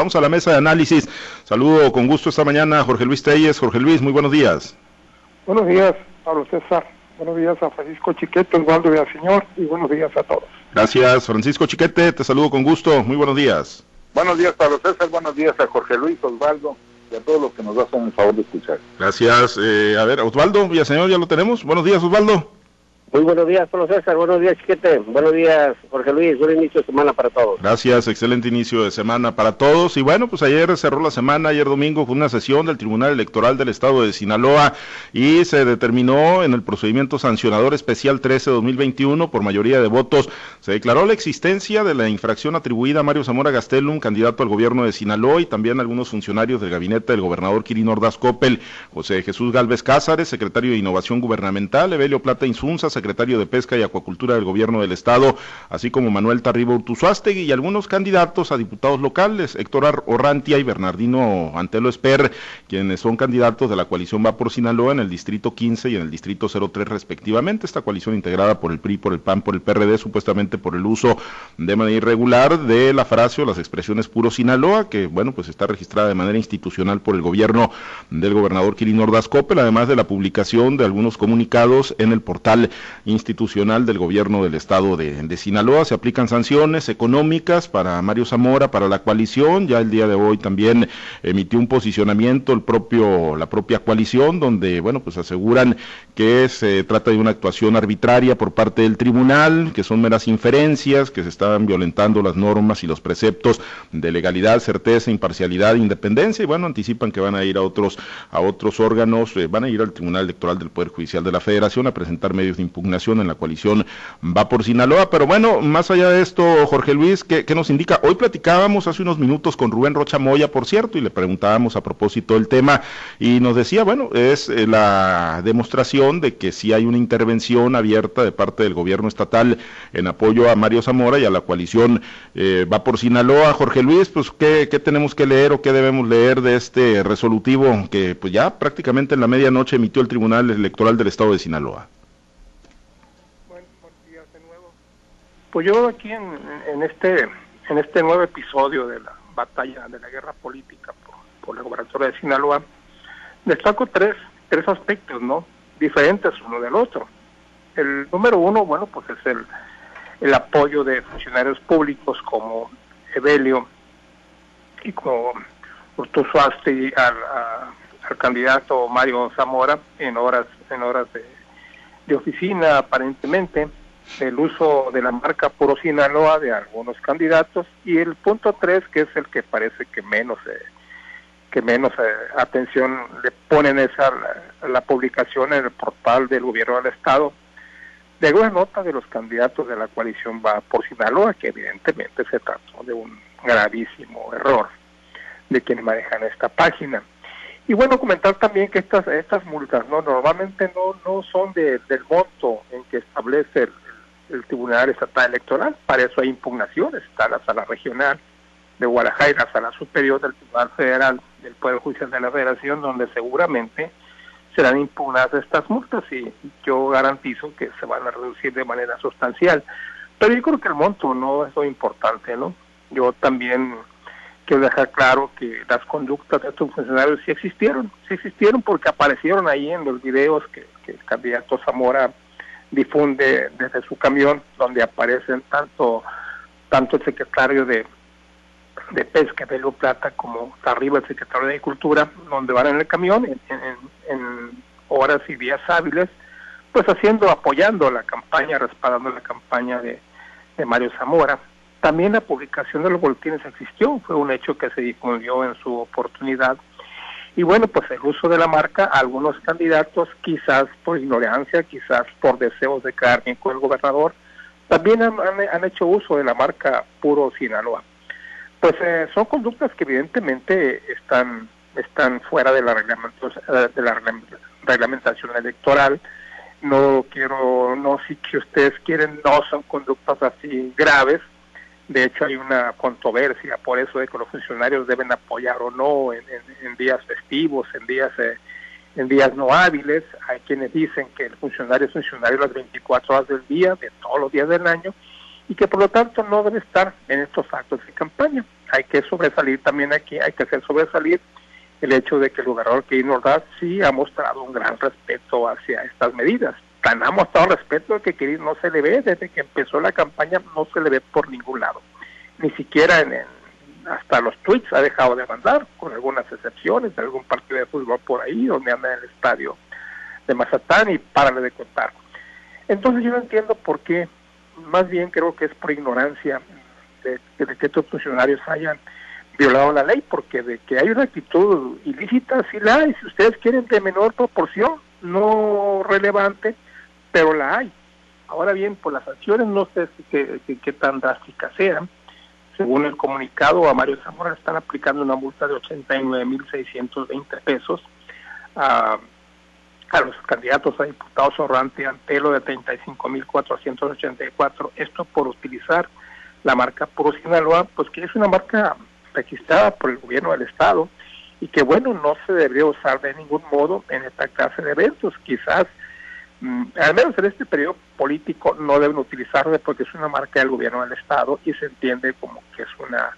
Vamos a la mesa de análisis. Saludo con gusto esta mañana a Jorge Luis Telles. Jorge Luis, muy buenos días. Buenos días, Pablo César. Buenos días a Francisco Chiquete, Osvaldo Señor y buenos días a todos. Gracias, Francisco Chiquete. Te saludo con gusto. Muy buenos días. Buenos días, Pablo César. Buenos días a Jorge Luis, Osvaldo y a todos los que nos hacen el favor de escuchar. Gracias. Eh, a ver, Osvaldo Villaseñor, ya lo tenemos. Buenos días, Osvaldo. Muy buenos días, Pablo César. Buenos días, Chiquete. Buenos días, Jorge Luis. Buen inicio de semana para todos. Gracias, excelente inicio de semana para todos. Y bueno, pues ayer cerró la semana, ayer domingo, con una sesión del Tribunal Electoral del Estado de Sinaloa y se determinó en el procedimiento sancionador especial 13-2021 por mayoría de votos. Se declaró la existencia de la infracción atribuida a Mario Zamora Gastelum, candidato al gobierno de Sinaloa, y también algunos funcionarios del gabinete del gobernador Kirin Ordaz Coppel, José Jesús Galvez Cázares, secretario de Innovación Gubernamental, Evelio Plata Insunza, secretario de Pesca y Acuacultura del Gobierno del Estado, así como Manuel Tarriba Urtuzuastegui y algunos candidatos a diputados locales, Héctor Orrantia y Bernardino Antelo Esper, quienes son candidatos de la coalición Va por Sinaloa en el distrito 15 y en el distrito 03 respectivamente. Esta coalición integrada por el PRI, por el PAN, por el PRD, supuestamente por el uso de manera irregular de la frase o las expresiones puro Sinaloa, que bueno, pues está registrada de manera institucional por el gobierno del gobernador Kirin Ordaz Coppel, además de la publicación de algunos comunicados en el portal institucional del gobierno del estado de, Sinaloa. Se aplican sanciones económicas para Mario Zamora, para la coalición. Ya el día de hoy también emitió un posicionamiento el propio, la propia coalición, donde, bueno, pues aseguran que se trata de una actuación arbitraria por parte del tribunal, que son meras inferencias, que se estaban violentando las normas y los preceptos de legalidad, certeza, imparcialidad, independencia, y bueno, anticipan que van a ir a otros, a otros órganos, eh, van a ir al Tribunal Electoral del Poder Judicial de la Federación a presentar medios de impugnación en la coalición Va por Sinaloa. Pero bueno, más allá de esto, Jorge Luis, ¿qué, nos indica? Hoy platicábamos hace unos minutos con Rubén Rocha Moya, por cierto, y le preguntábamos a propósito del tema, y nos decía, bueno, es eh, la demostración de que si hay una intervención abierta de parte del gobierno estatal en apoyo a Mario Zamora y a la coalición eh, Va por Sinaloa. Jorge Luis, pues, ¿qué, ¿qué tenemos que leer o qué debemos leer de este resolutivo que pues ya prácticamente en la medianoche emitió el Tribunal Electoral del Estado de Sinaloa? Pues yo aquí en, este en este nuevo episodio de la batalla de la guerra política por, la gobernatura de Sinaloa destaco tres tres aspectos, ¿no? Diferentes uno del otro. El número uno, bueno, pues es el el apoyo de funcionarios públicos como Evelio y como Urtuzo al, al candidato Mario Zamora en horas en horas de oficina aparentemente el uso de la marca Puro Sinaloa de algunos candidatos y el punto tres que es el que parece que menos eh, que menos eh, atención le ponen esa la, publicación en el portal del gobierno del estado. De una nota de los candidatos de la coalición va por Sinaloa que evidentemente se trató de un gravísimo error de quienes manejan esta página. Y bueno comentar también que estas estas multas no normalmente no no son de, del monto en que establece el, el Tribunal Estatal Electoral. Para eso hay impugnaciones. Está la Sala Regional de Guadalajara y la Sala Superior del Tribunal Federal del Poder Judicial de la Federación, donde seguramente serán impugnadas estas multas y yo garantizo que se van a reducir de manera sustancial. Pero yo creo que el monto no es lo importante, ¿no? Yo también quiero dejar claro que las conductas de estos funcionarios sí existieron, sí existieron porque aparecieron ahí en los videos que, que el candidato Zamora difunde desde su camión, donde aparecen tanto tanto el secretario de, de Pesca, Belio Plata, como arriba el secretario de Agricultura, donde van en el camión en, en, horas y días hábiles, pues haciendo, apoyando la campaña, respaldando la campaña de, de Mario Zamora. También la publicación de los boletines existió, fue un hecho que se difundió en su oportunidad y bueno, pues el uso de la marca, algunos candidatos, quizás por ignorancia, quizás por deseos de quedar bien con el gobernador, también han, hecho uso de la marca Puro Sinaloa. Pues eh, son conductas que evidentemente están están fuera de la, de la reglamentación electoral. No quiero, no si que ustedes quieren, no son conductas así graves, de hecho, hay una controversia por eso de que los funcionarios deben apoyar o no en, días festivos, en días eh, en días no hábiles. Hay quienes dicen que el funcionario es funcionario las 24 horas del día, de todos los días del año, y que por lo tanto no debe estar en estos actos de campaña. hay que sobresalir también aquí, hay que hacer sobresalir el hecho de que el gobernador Kirin Ordaz sí ha mostrado un gran respeto hacia estas medidas. Tan ha mostrado respeto que Kirin no se le ve desde que empezó la campaña, no se le ve por ningún lado. Ni siquiera en, hasta los tweets ha dejado de mandar, con algunas excepciones, de algún partido de fútbol por ahí, donde anda en el estadio de Mazatán y párale de contar. Entonces yo no entiendo por qué, más bien creo que es por ignorancia de, que estos funcionarios hayan violado la ley, porque de que hay una actitud ilícita, sí la hay, si ustedes quieren de menor proporción, no relevante, pero la hay. Ahora bien, por las sanciones no sé qué tan drásticas sean. Según el comunicado, a Mario Zamora están aplicando una multa de 89.620 pesos a, a los candidatos a diputados Orrante Antelo de 35.484, esto por utilizar la marca Puro Sinaloa, pues que es una marca registrada por el gobierno del estado y que bueno, no se debería usar de ningún modo en esta clase de eventos. Quizás, al menos en este periodo político, no deben utilizarlo porque es una marca del gobierno del estado y se entiende como que es una,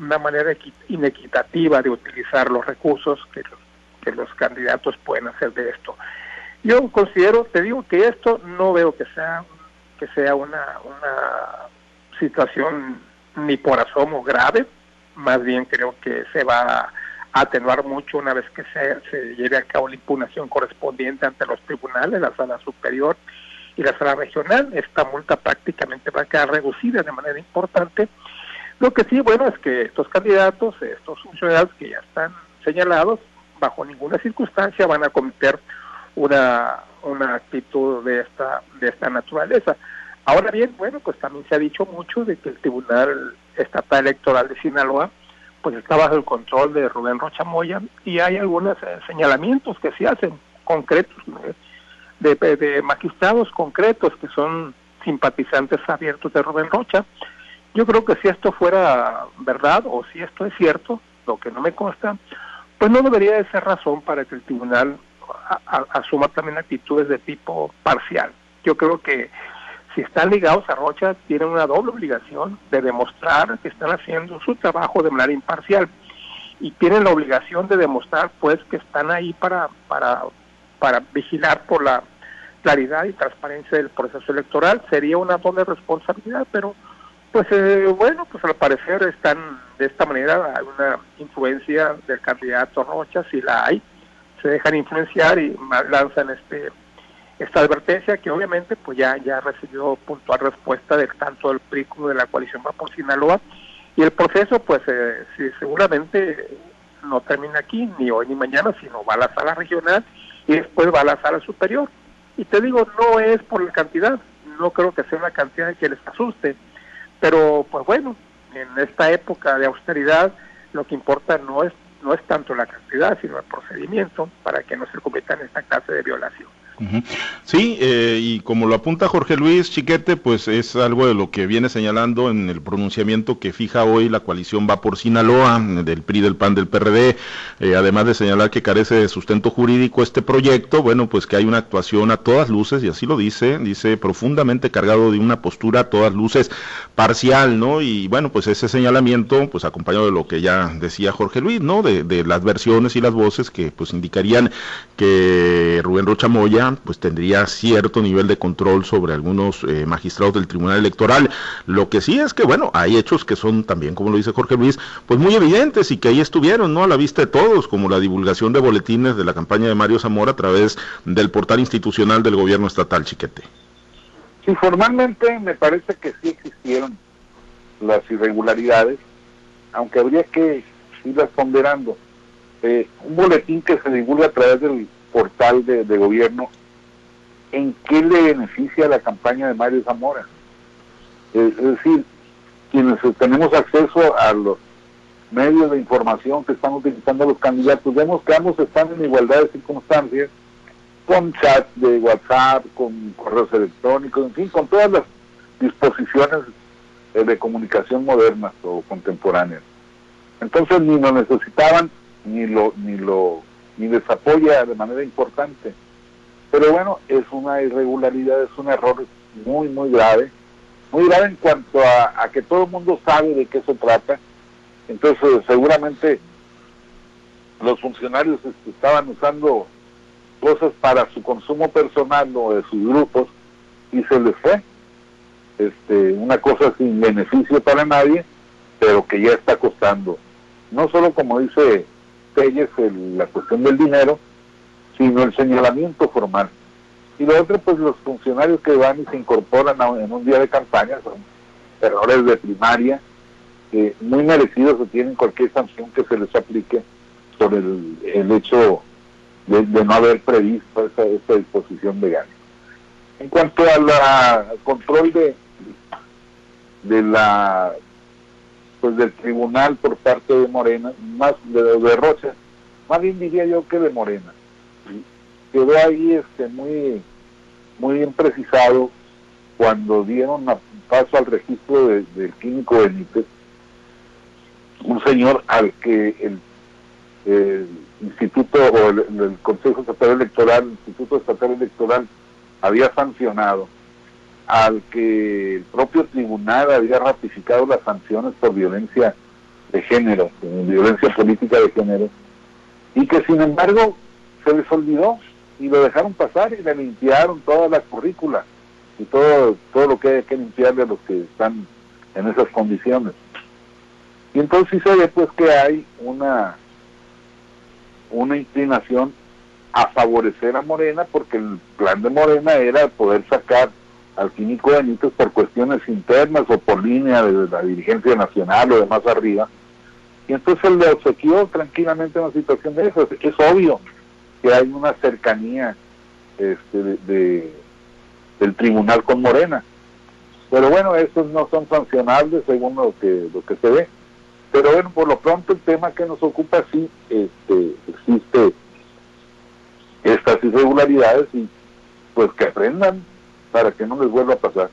una manera inequitativa de utilizar los recursos que, que los candidatos pueden hacer de esto. Yo considero, te digo que esto no veo que sea que sea una, una situación ni por asomo grave, más bien creo que se va a atenuar mucho una vez que se, se lleve a cabo la impugnación correspondiente ante los tribunales, la sala superior y la sala regional. Esta multa prácticamente va a quedar reducida de manera importante. Lo que sí, bueno, es que estos candidatos, estos funcionarios que ya están señalados, bajo ninguna circunstancia van a cometer una, una actitud de esta, de esta naturaleza. Ahora bien, bueno, pues también se ha dicho mucho de que el Tribunal Estatal Electoral de Sinaloa pues está bajo el control de Rubén Rocha Moya y hay algunos eh, señalamientos que se hacen concretos de, de, magistrados concretos que son simpatizantes abiertos de Rubén Rocha. Yo creo que si esto fuera verdad o si esto es cierto, lo que no me consta, pues no debería de ser razón para que el tribunal asuma también actitudes de tipo parcial. Yo creo que si están ligados a Rocha, tienen una doble obligación de demostrar que están haciendo su trabajo de manera imparcial. Y tienen la obligación de demostrar pues que están ahí para para para vigilar por la claridad y transparencia del proceso electoral. Sería una doble responsabilidad pero pues eh, bueno pues al parecer están de esta manera. Hay una influencia del candidato Rocha si la hay se dejan influenciar y lanzan este esta advertencia que obviamente pues ya ya recibió puntual respuesta del tanto del PRI de la coalición va por Sinaloa. Y el proceso pues eh, seguramente no termina aquí ni hoy ni mañana sino va a la sala regional y después va a la sala superior. Y te digo no es por la cantidad no creo que sea una cantidad que les asuste pero pues bueno en esta época de austeridad lo que importa no es no es tanto la cantidad sino el procedimiento para que no se cometan esta clase de violación Sí, eh, y como lo apunta Jorge Luis Chiquete, pues es algo de lo que viene señalando en el pronunciamiento que fija hoy la coalición Va por Sinaloa, del PRI, del PAN, del PRD, eh, además de señalar que carece de sustento jurídico este proyecto, bueno, pues que hay una actuación a todas luces, y así lo dice, dice profundamente cargado de una postura a todas luces parcial, ¿no? Y bueno, pues ese señalamiento, pues acompañado de lo que ya decía Jorge Luis, ¿no? De, de las versiones y las voces que pues indicarían que Rubén Rocha Moya pues tendría cierto nivel de control sobre algunos eh, magistrados del Tribunal Electoral. Lo que sí es que, bueno, hay hechos que son también, como lo dice Jorge Luis, pues muy evidentes y que ahí estuvieron, ¿no? A la vista de todos, como la divulgación de boletines de la campaña de Mario Zamora a través del portal institucional del gobierno estatal, Chiquete. Sí, formalmente me parece que sí existieron las irregularidades, aunque habría que irlas ponderando. Eh, un boletín que se divulga a través del portal de, gobierno en qué le beneficia la campaña de Mario Zamora. Es, decir, quienes tenemos acceso a los medios de información que están utilizando los candidatos, vemos que ambos están en igualdad de circunstancias, con chat de WhatsApp, con correos electrónicos, en fin, con todas las disposiciones eh, de comunicación modernas o contemporáneas. Entonces ni lo necesitaban, ni lo, ni lo, ni les apoya de manera importante. Pero bueno, es una irregularidad, es un error muy, muy grave, muy grave en cuanto a, que todo el mundo sabe de qué se trata Entonces, seguramente los funcionarios estaban usando cosas para su consumo personal o de sus grupos y se les fue. Este, una cosa sin beneficio para nadie, pero que ya está costando. No solo como dice Telles, la cuestión del dinero, sino el señalamiento formal. Y lo otro, pues los funcionarios que van y se incorporan en un día de campaña son errores de primaria, muy merecidos que tienen cualquier sanción que se les aplique por el, el hecho de, no haber previsto esa, esa disposición legal. En cuanto al control de, de la pues del tribunal por parte de Morena, más de, de Rocha, más bien diría yo que de Morena. Quedó ahí este muy muy bien precisado cuando dieron paso al registro del químico Benítez, un señor al que el, instituto o el, Consejo Estatal Electoral, el Instituto Estatal Electoral había sancionado, al que el propio tribunal había ratificado las sanciones por violencia de género, violencia política de género, y que sin embargo se les olvidó y lo dejaron pasar y le limpiaron toda la currícula y todo, todo lo que hay que limpiarle a los que están en esas condiciones. Y entonces se ve pues que hay una, una inclinación a favorecer a Morena porque el plan de Morena era poder sacar al químico Benítez por cuestiones internas o por línea de la dirigencia nacional o de más arriba. Y entonces le obsequió tranquilamente una situación de eso. Es obvio que hay una cercanía este, de, del tribunal con Morena. Pero bueno, esos no son sancionables según lo que, lo que se ve. Pero bueno, por lo pronto el tema que nos ocupa sí este, existe estas irregularidades y pues que aprendan para que no les vuelva a pasar.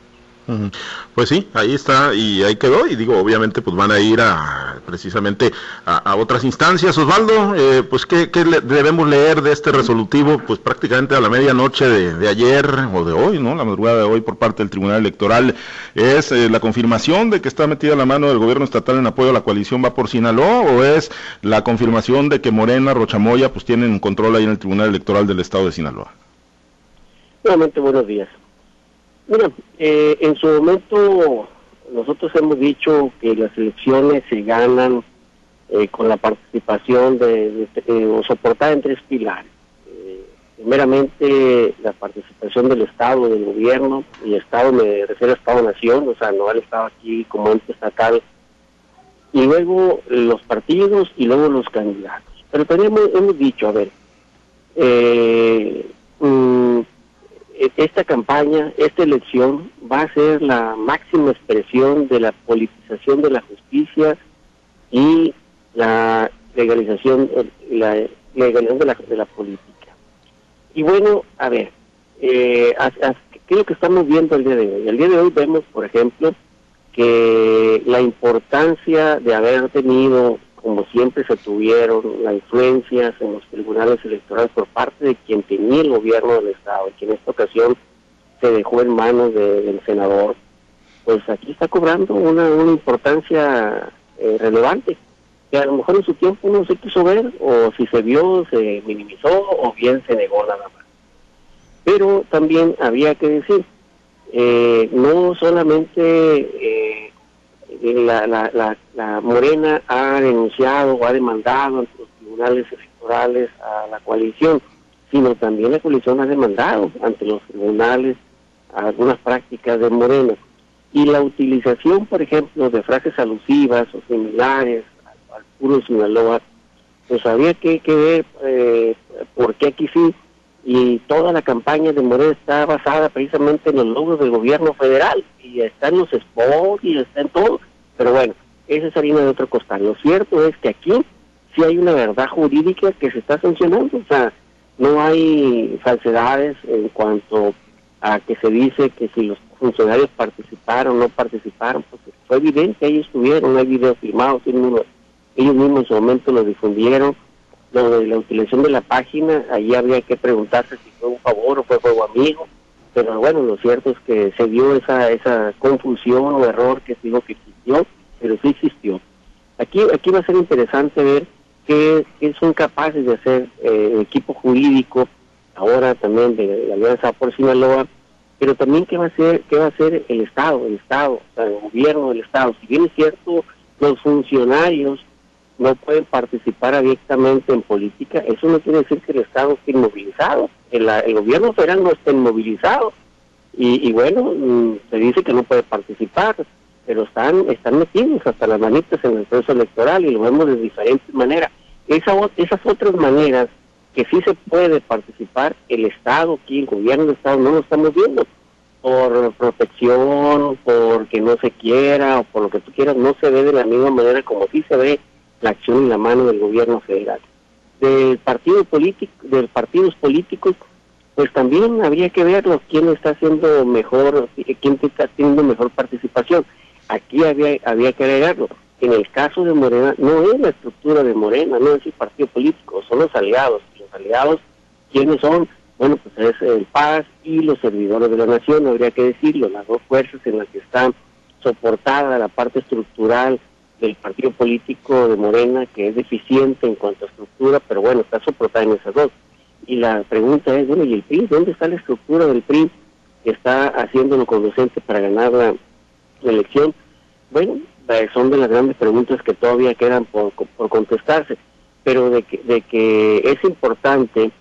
Pues sí, ahí está y ahí quedó y digo, obviamente pues van a ir a precisamente a, otras instancias. Osvaldo, eh, pues ¿qué, debemos leer de este resolutivo? Pues prácticamente a la medianoche de, ayer o de hoy, ¿no? La madrugada de hoy por parte del Tribunal Electoral es eh, la confirmación de que está metida la mano del gobierno estatal en apoyo a la coalición va por Sinaloa o es la confirmación de que Morena, Rochamoya pues tienen control ahí en el Tribunal Electoral del Estado de Sinaloa. Nuevamente buenos días. Mira, eh, en su momento nosotros hemos dicho que las elecciones se ganan eh, con la participación de, eh, o soportada en tres pilares. primeramente la participación del Estado, del gobierno, y Estado me refiero a Estado-Nación, o sea, no al Estado aquí como ente estatal, y luego los partidos y luego los candidatos. Pero también hemos, dicho, a ver, eh, mm, esta campaña, esta elección va a ser la máxima expresión de la politización de la justicia y la legalización, la legalización de la, de la política. Y bueno, a ver, eh, ¿qué es lo que estamos viendo el día de hoy? El día de hoy vemos, por ejemplo, que la importancia de haber tenido como siempre se tuvieron las influencias en los tribunales electorales por parte de quien tenía el gobierno del Estado, y que en esta ocasión se dejó en manos del senador, pues aquí está cobrando una, una importancia eh, relevante, que a lo mejor en su tiempo no se quiso ver, o si se vio, se minimizó, o bien se negó nada más. Pero también había que decir, eh, no solamente eh, la, la, la, Morena ha denunciado o ha demandado ante los tribunales electorales a la coalición, sino también la coalición ha demandado ante los tribunales algunas prácticas de Morena. Y la utilización, por ejemplo, de frases alusivas o similares al, puro Sinaloa, pues había que, que ver eh, por qué aquí sí. Y toda la campaña de Morena está basada precisamente en los logros del gobierno federal. Y está en los spots y está en todo. Pero bueno, esa es harina de otro costal. Lo cierto es que aquí sí hay una verdad jurídica que se está sancionando. O sea, no hay falsedades en cuanto a que se dice que si los funcionarios participaron o no participaron, porque fue evidente, ellos estuvieron, hay videos filmados, ellos mismos en su momento lo difundieron. Lo de la utilización de la página, ahí habría que preguntarse si fue un favor o fue fuego amigo. Pero bueno, lo cierto es que se dio esa, esa confusión o error que digo que existió, pero sí existió. Aquí, aquí va a ser interesante ver qué, son capaces de hacer eh, el equipo jurídico, ahora también de la Alianza por Sinaloa, pero también qué va a hacer, qué va a hacer el Estado, el Estado, el gobierno del Estado. Si bien es cierto, los funcionarios no pueden participar abiertamente en política, eso no quiere decir que el Estado esté inmovilizado, el, el gobierno federal no está inmovilizado, y, y bueno, mm, se dice que no puede participar, pero están, están metidos hasta las manitas en el proceso electoral y lo vemos de diferentes maneras. Esa, esas otras maneras que sí se puede participar, el Estado aquí, el gobierno del Estado, no lo estamos viendo. Por protección, porque no se quiera o por lo que tú quieras, no se ve de la misma manera como sí se ve la acción y la mano del gobierno federal. Del partido político, de partidos políticos, pues también habría que verlo quién está haciendo mejor, quién está teniendo mejor participación. Aquí había, había que agregarlo. En el caso de Morena, no es la estructura de Morena, no es el partido político, son los aliados. Los aliados, ¿quiénes son? Bueno, pues es el Paz y los servidores de la nación, habría que decirlo, las dos fuerzas en las que están soportada la parte estructural del partido político de Morena, que es deficiente en cuanto a estructura, pero bueno, está soportada en esas dos. Y la pregunta es, bueno, ¿y el PRI? ¿Dónde está la estructura del PRI que está haciéndolo conducente para ganar la, elección? Bueno, eh, son de las grandes preguntas que todavía quedan por, contestarse, pero de que, de que es importante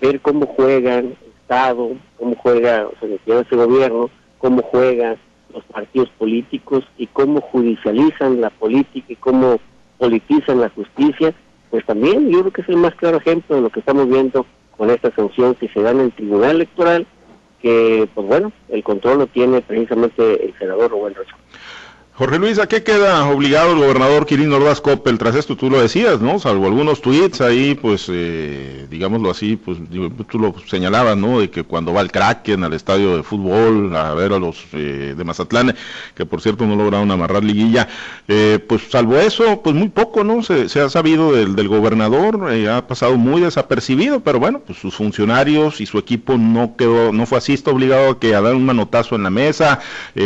ver cómo juega el Estado, cómo juega o sea, ese gobierno, cómo juegan los partidos políticos y cómo judicializan la política y cómo politizan la justicia, pues también yo creo que es el más claro ejemplo de lo que estamos viendo con esta sanción que se da en el Tribunal Electoral, que, pues bueno, el control lo tiene precisamente el senador Rubén Rocha. Jorge Luis, ¿a qué queda obligado el gobernador Quirino Ordaz Coppel tras esto? Tú lo decías, ¿no? Salvo algunos tweets ahí, pues, eh, digámoslo así, pues tú lo señalabas, ¿no? De que cuando va el Kraken al estadio de fútbol a ver a los eh, de Mazatlán, que por cierto no lograron amarrar liguilla, eh, pues salvo eso, pues muy poco, ¿no? Se, ha sabido del, gobernador, ha pasado muy desapercibido, pero bueno, pues sus funcionarios y su equipo no quedó, no fue así, está obligado a que a dar un manotazo en la mesa,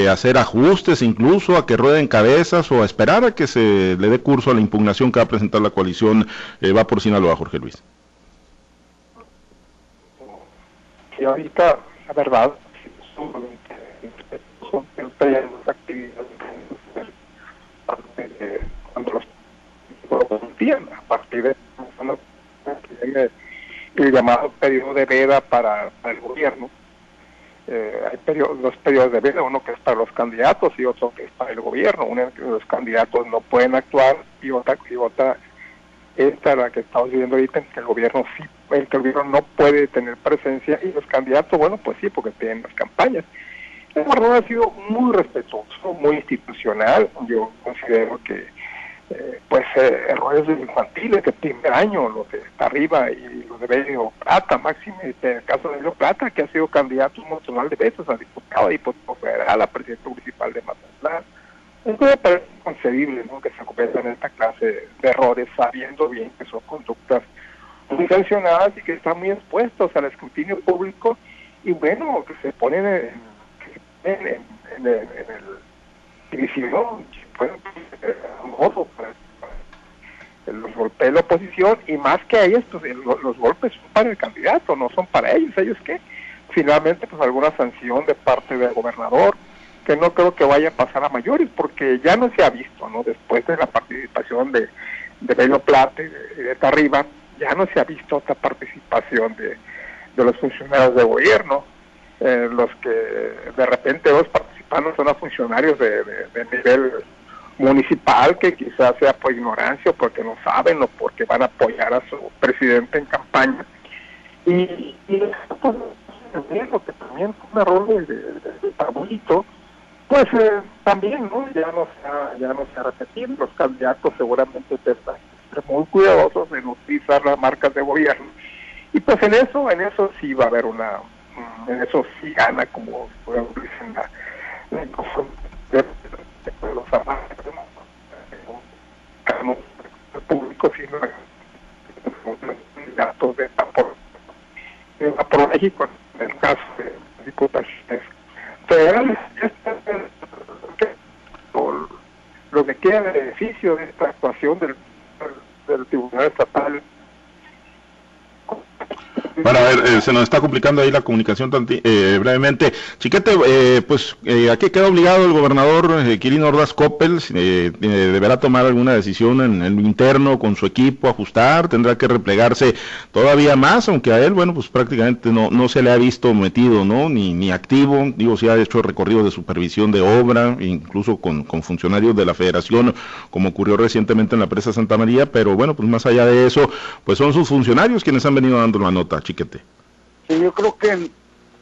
a hacer ajustes incluso, a que rueden cabezas o esperar a que se le dé curso a la impugnación que va a presentar la coalición eh, Va por Sinaloa, Jorge Luis? Y ahorita, la verdad, son actividades cuando los a partir de el llamado periodo de veda para el gobierno eh, hay periodos, dos periodos de vida, uno que es para los candidatos y otro que es para el gobierno. Uno que los candidatos no pueden actuar y otra, y otra esta la que estamos viviendo ahorita en que el gobierno sí, el que el gobierno no puede tener presencia y los candidatos, bueno, pues sí, porque tienen las campañas. El gobierno ha sido muy respetuoso, muy institucional. Yo considero que eh, pues eh, errores infantiles de primer año, los de arriba y los de Belio Plata, máximo el caso de Belio Plata, que ha sido candidato un de veces a diputado, diputado federal, a presidente municipal de Mazatlán. Entonces parece inconcebible que se cometan esta clase de errores sabiendo bien que son conductas muy sancionadas y que están muy expuestos al escrutinio público y bueno, que se ponen en, en, en, en el división bueno, modo para, los golpes de la oposición y más que a ellos, pues, los, golpes son para el candidato, no son para ellos. Ellos que finalmente, pues alguna sanción de parte del gobernador, que no creo que vaya a pasar a mayores, porque ya no se ha visto, ¿no? Después de la participación de, de Bello Plata y de, Tarriba, ya no se ha visto otra participación de, de los funcionarios de gobierno, eh, los que de repente los participantes son los funcionarios de, nivel municipal que quizás sea por ignorancia o porque no saben o porque van a apoyar a su presidente en campaña. Y, y pues, que también fue un error de, de, pues eh, también ¿no? ya no se ha, no se ha repetido. Los candidatos seguramente están muy cuidadosos en utilizar las marcas de gobierno. Y pues en eso, en eso sí va a haber una, en eso sí gana como dicen la, la, los públicos sino datos de por, por México en el caso de diputaciones federales lo que queda de, beneficio de esta actuación del, del Tribunal Estatal bueno, ver, eh, se nos está complicando ahí la comunicación eh, brevemente. Chiquete, eh, pues eh, aquí queda obligado el gobernador Quirino Ordaz Coppel, deberá tomar alguna decisión en el interno con su equipo, ajustar, tendrá que replegarse todavía más, aunque a él, bueno, pues prácticamente no, no se le ha visto metido, ¿no? Ni, ni activo, digo, si ha hecho recorrido de supervisión de obra, incluso con, con funcionarios de la federación, como ocurrió recientemente en la presa Santa María, pero bueno, pues más allá de eso, pues son sus funcionarios quienes han venido dando la nota chiquete. Sí, yo creo que,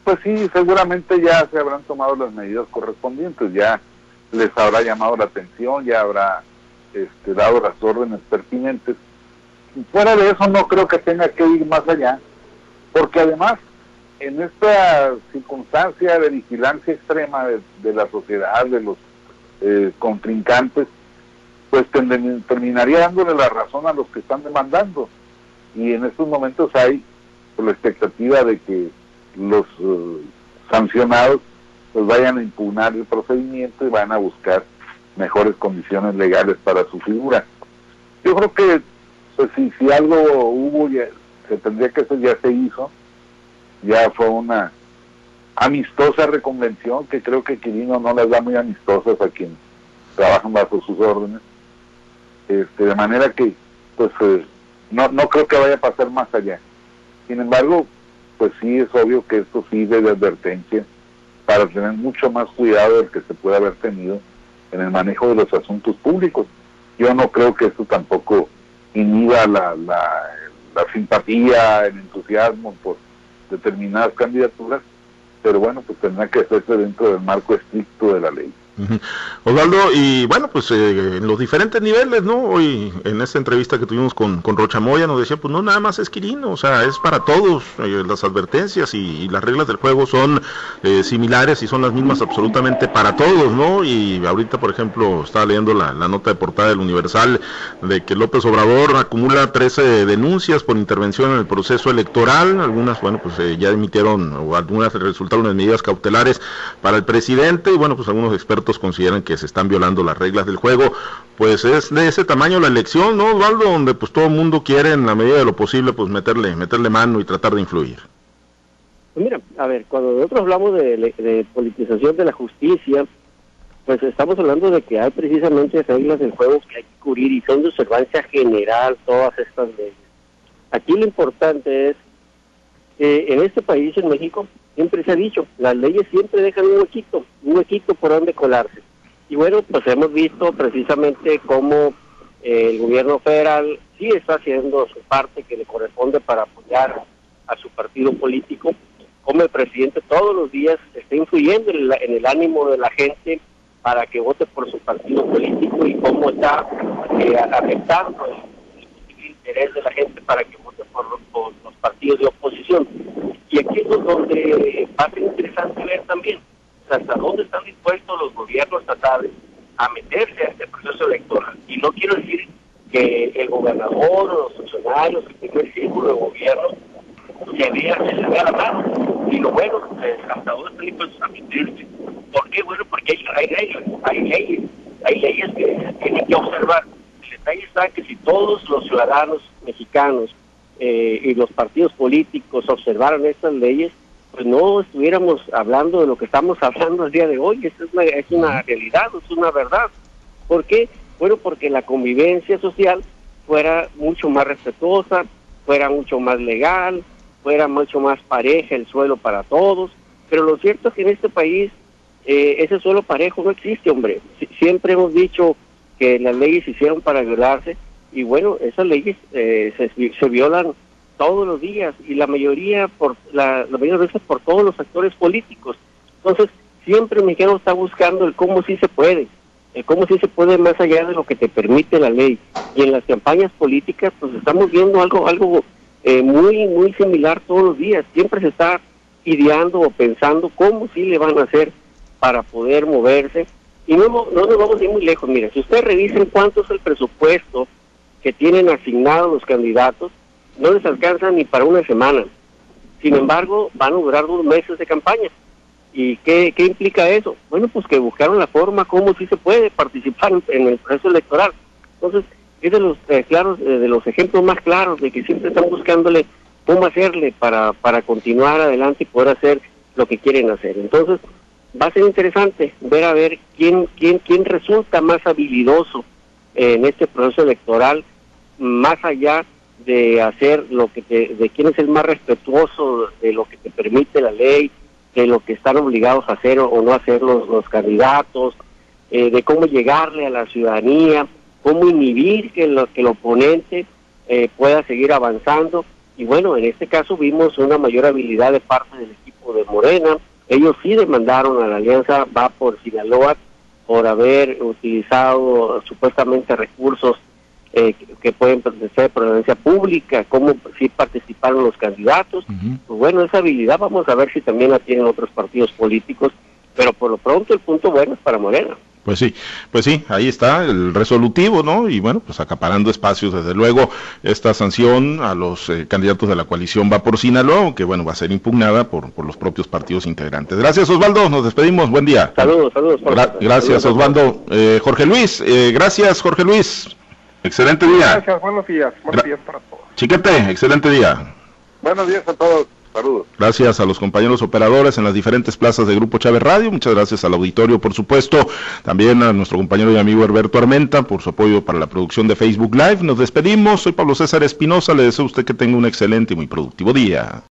pues sí, seguramente ya se habrán tomado las medidas correspondientes, ya les habrá llamado la atención, ya habrá este, dado las órdenes pertinentes. fuera de eso no creo que tenga que ir más allá, porque además en esta circunstancia de vigilancia extrema de, la sociedad, de los eh, contrincantes, pues terminaría dándole la razón a los que están demandando. Y en estos momentos hay por la expectativa de que los eh, sancionados pues vayan a impugnar el procedimiento y van a buscar mejores condiciones legales para su figura. Yo creo que pues, si, si algo hubo, ya, se tendría que hacer, ya se hizo, ya fue una amistosa reconvención que creo que Quirino no las da muy amistosas a quienes trabajan bajo sus órdenes. Este, de manera que pues eh, no, no creo que vaya a pasar más allá. Sin embargo, pues sí es obvio que esto sirve de advertencia para tener mucho más cuidado del que se puede haber tenido en el manejo de los asuntos públicos. Yo no creo que esto tampoco inhiba la, la, la simpatía, el entusiasmo por determinadas candidaturas, pero bueno, pues tendrá que hacerse dentro del marco estricto de la ley. Osvaldo, y bueno, pues eh, en los diferentes niveles, ¿no? Hoy en esta entrevista que tuvimos con, con Rocha Moya nos decía, pues no, nada más es Quirino, o sea, es para todos, eh, las advertencias y, las reglas del juego son eh, similares y son las mismas absolutamente para todos, ¿no? Y ahorita, por ejemplo, estaba leyendo la, nota de portada del Universal de que López Obrador acumula 13 denuncias por intervención en el proceso electoral, algunas, bueno, pues ya emitieron o algunas resultaron en medidas cautelares para el presidente y bueno, pues algunos expertos consideran que se están violando las reglas del juego, pues es de ese tamaño la elección, ¿no, Osvaldo? Donde pues todo el mundo quiere en la medida de lo posible pues meterle, meterle mano y tratar de influir. Pues mira, a ver, cuando nosotros hablamos de, politización de la justicia, pues estamos hablando de que hay precisamente reglas del juego que hay que cubrir y son de observancia general todas estas leyes. Aquí lo importante es que en este país, en México, siempre se ha dicho, las leyes siempre dejan un huequito, un huequito por donde colarse. Y bueno, pues hemos visto precisamente cómo eh, el gobierno federal sí está haciendo su parte que le corresponde para apoyar a su partido político, como el presidente todos los días está influyendo en, el ánimo de la gente para que vote por su partido político y cómo está eh, afectando el, interés de la gente para que vote por los partidos de oposición. Y aquí es donde va a ser interesante ver también hasta dónde están dispuestos los gobiernos estatales a meterse a este proceso electoral. Y no quiero decir que el gobernador o los funcionarios, el primer círculo de gobierno, se vea, se le vea la mano. Lo bueno, eh, hasta dónde están dispuestos a meterse. ¿Por qué? Bueno, porque hay, hay reglas, hay leyes, hay leyes que tienen que observar. El detalle está que si todos los ciudadanos mexicanos eh, y los partidos políticos observaran estas leyes, pues no estuviéramos hablando de lo que estamos hablando el día de hoy. Esa es una, es una realidad, es una verdad. ¿Por qué? Bueno, porque la convivencia social fuera mucho más respetuosa, fuera mucho más legal, fuera mucho más pareja el suelo para todos. Pero lo cierto es que en este país eh, ese suelo parejo no existe, hombre. siempre hemos dicho que las leyes se hicieron para violarse y bueno, esas leyes eh, se, violan todos los días y la mayoría por la, la mayoría de veces por todos los actores políticos. Entonces, siempre el mexicano está buscando el cómo sí se puede, el cómo sí se puede más allá de lo que te permite la ley. Y en las campañas políticas, pues estamos viendo algo algo eh, muy muy similar todos los días. Siempre se está ideando o pensando cómo sí le van a hacer para poder moverse. Y no, no nos vamos a ir muy lejos. Mira, si ustedes revisen cuánto es el presupuesto que tienen asignados los candidatos no les alcanza ni para una semana. Sin embargo, van a durar dos meses de campaña. ¿Y qué, qué implica eso? Bueno, pues que buscaron la forma como sí se puede participar en el proceso electoral. Entonces, es de los eh, claros, eh, de los ejemplos más claros de que siempre están buscándole cómo hacerle para, para continuar adelante y poder hacer lo que quieren hacer. Entonces, va a ser interesante ver a ver quién, quién, quién resulta más habilidoso en este proceso electoral, más allá de hacer lo que te, de quién es el más respetuoso de lo que te permite la ley, de lo que están obligados a hacer o no hacer los, los candidatos, eh, de cómo llegarle a la ciudadanía, cómo inhibir que, lo, que el oponente eh, pueda seguir avanzando. Y bueno, en este caso vimos una mayor habilidad de parte del equipo de Morena. Ellos sí demandaron a la alianza Va por Sinaloa por haber utilizado supuestamente recursos eh, que pueden ser providencia pública, cómo si participaron los candidatos. Pues bueno, esa habilidad vamos a ver si también la tienen otros partidos políticos, pero por lo pronto el punto bueno es para Morena. Pues sí, pues sí, ahí está el resolutivo, ¿no? Y bueno, pues acaparando espacios, desde luego, esta sanción a los eh, candidatos de la coalición va por Sinaloa, que bueno, va a ser impugnada por, por los propios partidos integrantes. Gracias, Osvaldo, nos despedimos, buen día. Saludos, saludos. gracias, Osvaldo. Eh, Jorge Luis, eh, gracias, Jorge Luis. Excelente día. Gracias, buenos días. Buenos días para todos. Chiquete, excelente día. Buenos días a todos. Saludos. Gracias a los compañeros operadores en las diferentes plazas de Grupo Chávez Radio. Muchas gracias al auditorio, por supuesto. También a nuestro compañero y amigo Herberto Armenta por su apoyo para la producción de Facebook Live. Nos despedimos. Soy Pablo César Espinosa. Le deseo a usted que tenga un excelente y muy productivo día.